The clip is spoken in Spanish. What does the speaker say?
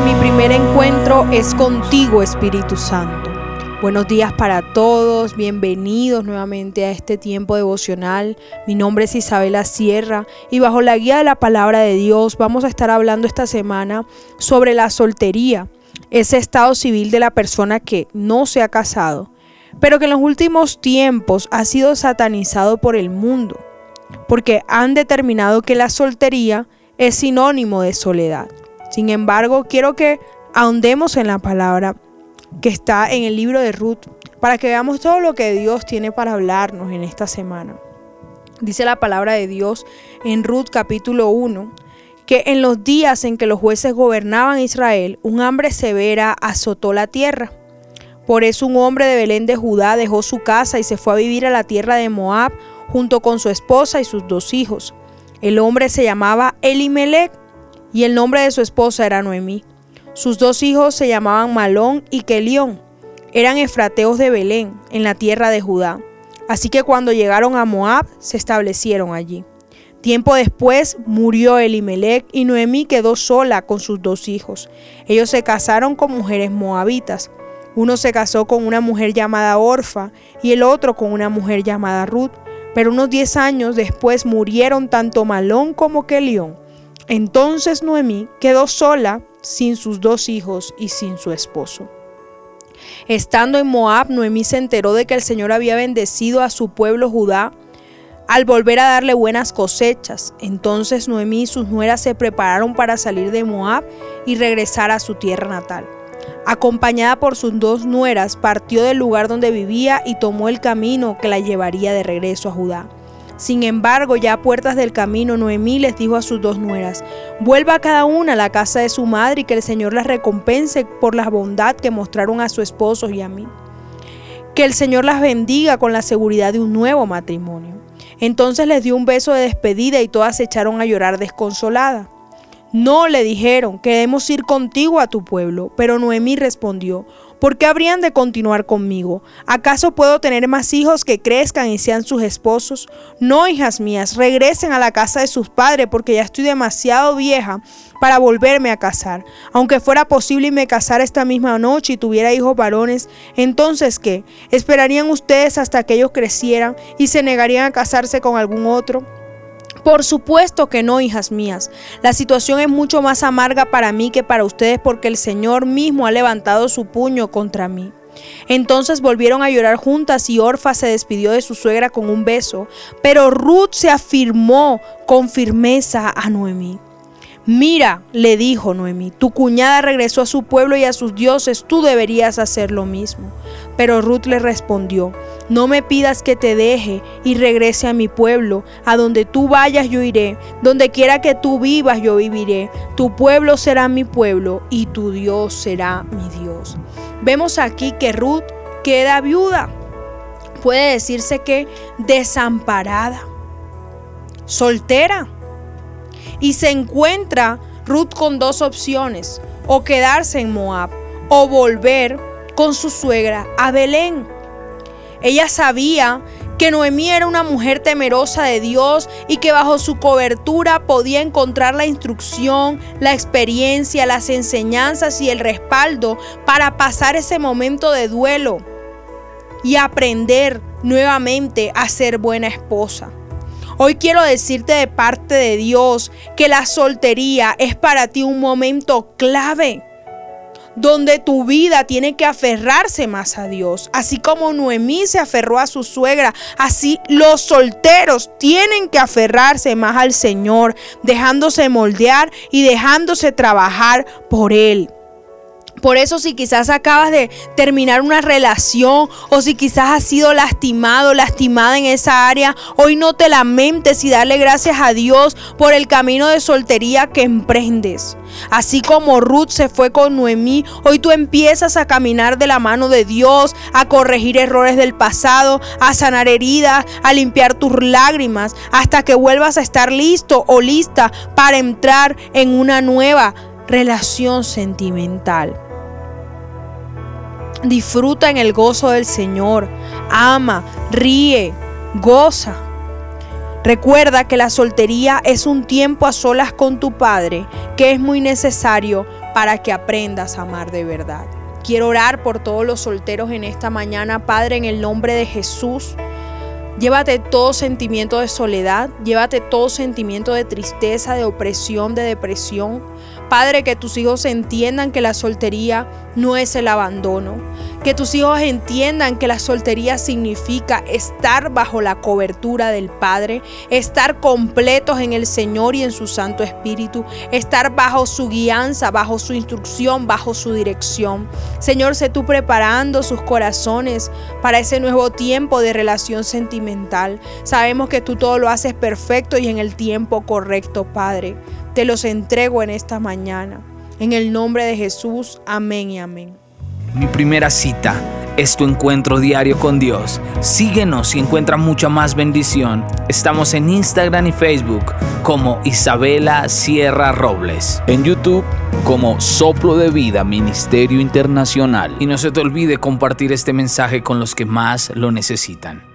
mi primer encuentro es contigo, Espíritu Santo. Buenos días para todos, bienvenidos nuevamente a este tiempo devocional. Mi nombre es Isabela Sierra y bajo la guía de la palabra de Dios vamos a estar hablando esta semana sobre la soltería, ese estado civil de la persona que no se ha casado, pero que en los últimos tiempos ha sido satanizado por el mundo, porque han determinado que la soltería es sinónimo de soledad. Sin embargo, quiero que ahondemos en la palabra que está en el libro de Ruth para que veamos todo lo que Dios tiene para hablarnos en esta semana. Dice la palabra de Dios en Ruth capítulo 1 que en los días en que los jueces gobernaban Israel, un hambre severa azotó la tierra. Por eso un hombre de Belén de Judá dejó su casa y se fue a vivir a la tierra de Moab junto con su esposa y sus dos hijos. El hombre se llamaba Elimelech y el nombre de su esposa era Noemí. Sus dos hijos se llamaban Malón y Kelión. Eran efrateos de Belén, en la tierra de Judá. Así que cuando llegaron a Moab, se establecieron allí. Tiempo después murió Elimelech y Noemí quedó sola con sus dos hijos. Ellos se casaron con mujeres moabitas. Uno se casó con una mujer llamada Orfa y el otro con una mujer llamada Ruth. Pero unos diez años después murieron tanto Malón como Kelión. Entonces Noemí quedó sola sin sus dos hijos y sin su esposo. Estando en Moab, Noemí se enteró de que el Señor había bendecido a su pueblo Judá al volver a darle buenas cosechas. Entonces Noemí y sus nueras se prepararon para salir de Moab y regresar a su tierra natal. Acompañada por sus dos nueras, partió del lugar donde vivía y tomó el camino que la llevaría de regreso a Judá. Sin embargo, ya a puertas del camino, Noemí les dijo a sus dos nueras, vuelva cada una a la casa de su madre y que el Señor las recompense por la bondad que mostraron a su esposo y a mí. Que el Señor las bendiga con la seguridad de un nuevo matrimonio. Entonces les dio un beso de despedida y todas se echaron a llorar desconsoladas. No le dijeron, queremos ir contigo a tu pueblo, pero Noemí respondió, ¿Por qué habrían de continuar conmigo? ¿Acaso puedo tener más hijos que crezcan y sean sus esposos? No, hijas mías, regresen a la casa de sus padres porque ya estoy demasiado vieja para volverme a casar. Aunque fuera posible y me casara esta misma noche y tuviera hijos varones, entonces ¿qué? ¿Esperarían ustedes hasta que ellos crecieran y se negarían a casarse con algún otro? Por supuesto que no, hijas mías. La situación es mucho más amarga para mí que para ustedes porque el Señor mismo ha levantado su puño contra mí. Entonces volvieron a llorar juntas y Orfa se despidió de su suegra con un beso, pero Ruth se afirmó con firmeza a Noemí. Mira, le dijo Noemí, tu cuñada regresó a su pueblo y a sus dioses, tú deberías hacer lo mismo. Pero Ruth le respondió, no me pidas que te deje y regrese a mi pueblo, a donde tú vayas yo iré, donde quiera que tú vivas yo viviré, tu pueblo será mi pueblo y tu Dios será mi Dios. Vemos aquí que Ruth queda viuda, puede decirse que desamparada, soltera. Y se encuentra Ruth con dos opciones, o quedarse en Moab o volver con su suegra a Belén. Ella sabía que Noemí era una mujer temerosa de Dios y que bajo su cobertura podía encontrar la instrucción, la experiencia, las enseñanzas y el respaldo para pasar ese momento de duelo y aprender nuevamente a ser buena esposa. Hoy quiero decirte de parte de Dios que la soltería es para ti un momento clave donde tu vida tiene que aferrarse más a Dios. Así como Noemí se aferró a su suegra, así los solteros tienen que aferrarse más al Señor, dejándose moldear y dejándose trabajar por Él. Por eso si quizás acabas de terminar una relación o si quizás has sido lastimado, lastimada en esa área, hoy no te lamentes y dale gracias a Dios por el camino de soltería que emprendes. Así como Ruth se fue con Noemí, hoy tú empiezas a caminar de la mano de Dios, a corregir errores del pasado, a sanar heridas, a limpiar tus lágrimas, hasta que vuelvas a estar listo o lista para entrar en una nueva relación sentimental. Disfruta en el gozo del Señor. Ama, ríe, goza. Recuerda que la soltería es un tiempo a solas con tu Padre que es muy necesario para que aprendas a amar de verdad. Quiero orar por todos los solteros en esta mañana, Padre, en el nombre de Jesús. Llévate todo sentimiento de soledad, llévate todo sentimiento de tristeza, de opresión, de depresión. Padre, que tus hijos entiendan que la soltería no es el abandono. Que tus hijos entiendan que la soltería significa estar bajo la cobertura del Padre, estar completos en el Señor y en su Santo Espíritu, estar bajo su guianza, bajo su instrucción, bajo su dirección. Señor, sé tú preparando sus corazones para ese nuevo tiempo de relación sentimental. Sabemos que tú todo lo haces perfecto y en el tiempo correcto, Padre. Te los entrego en esta mañana. En el nombre de Jesús, amén y amén. Mi primera cita es tu encuentro diario con Dios. Síguenos y encuentra mucha más bendición. Estamos en Instagram y Facebook como Isabela Sierra Robles. En YouTube como Soplo de Vida Ministerio Internacional. Y no se te olvide compartir este mensaje con los que más lo necesitan.